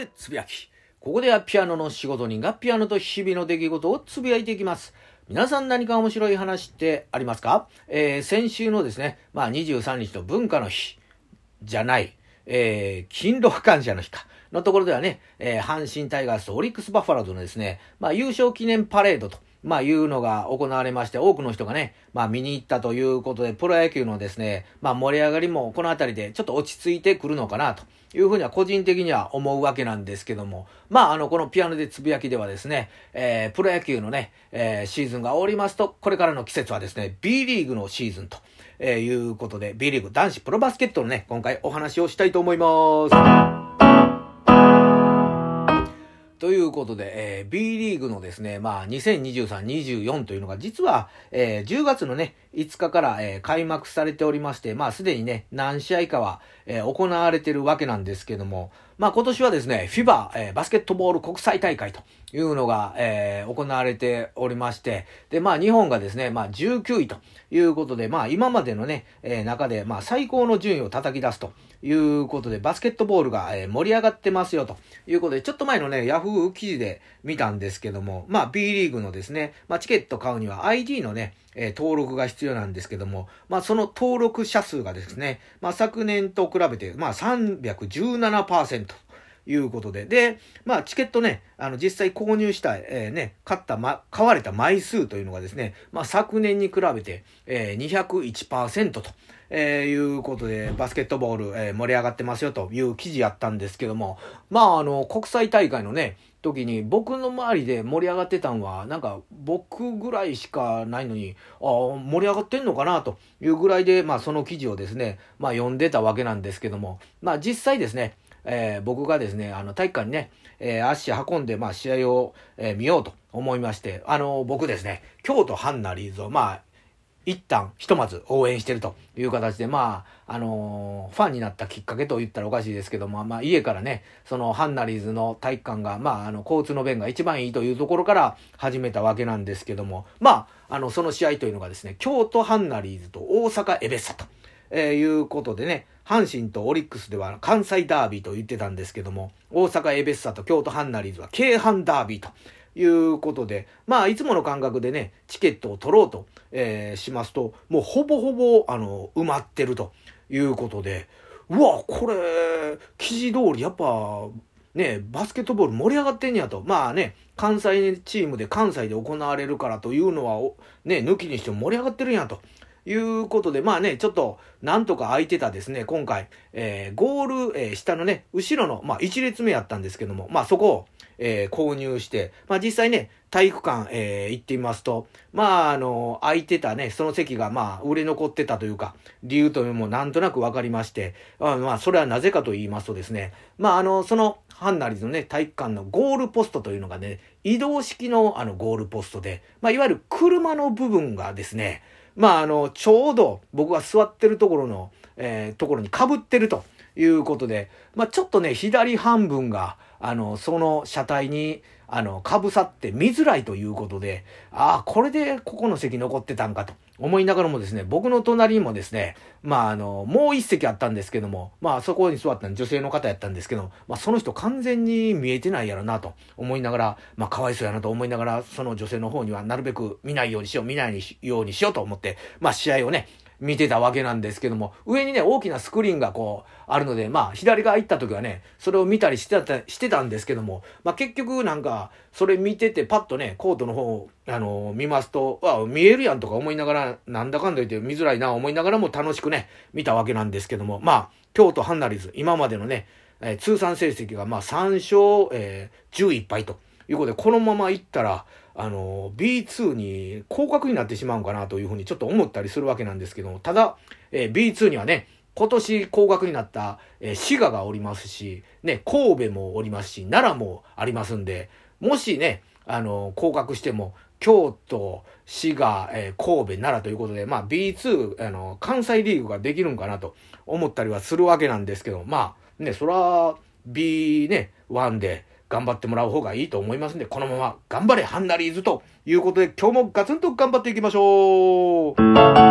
でつぶやき。ここではピアノの仕事人がピアノと日々の出来事をつぶやいていきます。皆さん何か面白い話ってありますか？えー、先週のですね、まあ23日の文化の日じゃない、えー、勤労感謝の日か。のところではね、えー、阪神タイガースとオリックスバファローズのですね、まあ優勝記念パレードとまあ、いうのが行われまして、多くの人がね、まあ、見に行ったということで、プロ野球のですね、まあ、盛り上がりもこの辺りでちょっと落ち着いてくるのかな、というふうには個人的には思うわけなんですけども、まあ、あの、このピアノでつぶやきではですね、えー、プロ野球のね、えー、シーズンが終わりますと、これからの季節はですね、B リーグのシーズンと、えー、いうことで、B リーグ男子プロバスケットのね、今回お話をしたいと思います。ということで、えー、B リーグのですね、まあ、2023、24というのが、実は、えー、10月のね、5日から、えー、開幕されておりまして、まあ、すでにね、何試合かは、えー、行われてるわけなんですけども、まあ、今年はですね、FIBA、えー、バスケットボール国際大会というのが、えー、行われておりまして、で、まあ、日本がですね、まあ、19位ということで、まあ、今までのね、えー、中で、まあ、最高の順位を叩き出すということで、バスケットボールが、えー、盛り上がってますよということで、ちょっと前のね、ヤフー記事で見たんですけども、まあ B リーグのですね、まあチケット買うには ID のね、えー、登録が必要なんですけども、まあその登録者数がですね、まあ昨年と比べて、まあ317%。いうことで。で、まあ、チケットね、あの、実際購入した、えー、ね、買った、ま、買われた枚数というのがですね、まあ、昨年に比べて、えー、201%と。えー、いうことで、バスケットボール、えー、盛り上がってますよという記事やったんですけども、まあ、あの、国際大会のね、時に僕の周りで盛り上がってたんは、なんか僕ぐらいしかないのに、ああ、盛り上がってんのかなというぐらいで、まあその記事をですね、まあ読んでたわけなんですけども、まあ実際ですね、えー、僕がですね、あの、体育館にね、えー、足運んで、まあ、試合を、えー、見ようと思いまして、あの、僕ですね、京都ハンナリーズを、まあ、一旦、ひとまず応援してるという形で、まあ、あのー、ファンになったきっかけと言ったらおかしいですけども、まあ、家からね、そのハンナリーズの体育館が、まあ、あの、交通の便が一番いいというところから始めたわけなんですけども、まあ、あの、その試合というのがですね、京都ハンナリーズと大阪エベッサと、えー、いうことでね、阪神とオリックスでは関西ダービーと言ってたんですけども、大阪エベッサと京都ハンナリーズは京阪ダービーということで、まあ、いつもの感覚でね、チケットを取ろうと、えー、しますと、もうほぼほぼ、あの、埋まってるということで、うわ、これ、記事通り、やっぱ、ね、バスケットボール盛り上がってんやと。まあね、関西チームで関西で行われるからというのは、ね、抜きにしても盛り上がってるんやと。いうことで、まあね、ちょっと、なんとか空いてたですね、今回、えー、ゴール、えー、下のね、後ろの、まあ、1列目やったんですけども、まあ、そこを、えー、購入して、まあ、実際ね、体育館、えー、行ってみますと、まあ、あの、空いてたね、その席が、まあ、売れ残ってたというか、理由というのもなんとなくわかりまして、あまあ、それはなぜかと言いますとですね、まあ、あの、その、ハンナリズのね、体育館のゴールポストというのがね、移動式のあのゴールポストで、まあ、いわゆる車の部分がですね、まあ、あの、ちょうど僕が座ってるところの、えー、ところに被ってるということで、まあ、ちょっとね、左半分が、あの、その車体に、あの、かぶさって見づらいということで、ああ、これでここの席残ってたんかと思いながらもですね、僕の隣にもですね、まあ、あの、もう一席あったんですけども、まあ、そこに座った女性の方やったんですけど、まあ、その人完全に見えてないやろなと思いながら、まあ、かわいそうやなと思いながら、その女性の方にはなるべく見ないようにしよう、見ないようにしようと思って、まあ、試合をね、見てたわけなんですけども、上にね、大きなスクリーンがこう、あるので、まあ、左側行った時はね、それを見たりしてた、してたんですけども、まあ、結局なんか、それ見てて、パッとね、コートの方、あのー、見ますと、あ、見えるやんとか思いながら、なんだかんだ言って見づらいな思いながらも楽しくね、見たわけなんですけども、まあ、京都ハンナリズ、今までのね、えー、通算成績がまあ3勝、えー、11敗ということで、このまま行ったら、あの、B2 に降格になってしまうんかなというふうにちょっと思ったりするわけなんですけども、ただ、えー、B2 にはね、今年降格になった、えー、滋賀がおりますし、ね、神戸もおりますし、奈良もありますんで、もしね、あの、降格しても、京都、滋賀、えー、神戸、奈良ということで、まあ B2、あの、関西リーグができるんかなと思ったりはするわけなんですけど、まあね、そら B ね、1で、頑張ってもらう方がいいと思いますんで、このまま頑張れハンナリーズということで、今日もガツンと頑張っていきましょう。